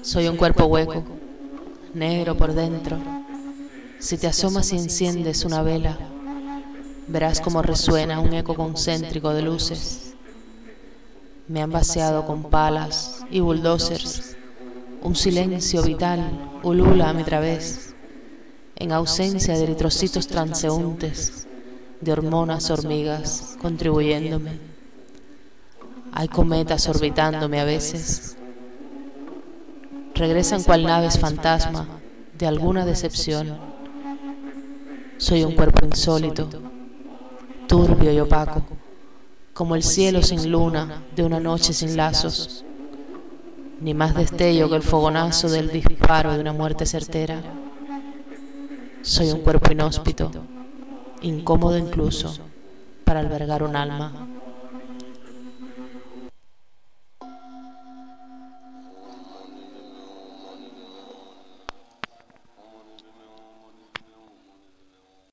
Soy un cuerpo hueco, negro por dentro. Si te asomas y enciendes una vela, verás cómo resuena un eco concéntrico de luces. Me han vaciado con palas y bulldozers. Un silencio vital ulula a mi través, en ausencia de eritrocitos transeúntes de hormonas hormigas contribuyéndome. Hay cometas orbitándome a veces regresan cual naves fantasma de alguna decepción. Soy un cuerpo insólito, turbio y opaco, como el cielo sin luna de una noche sin lazos, ni más destello que el fogonazo del disparo de una muerte certera. Soy un cuerpo inhóspito, incómodo incluso para albergar un alma.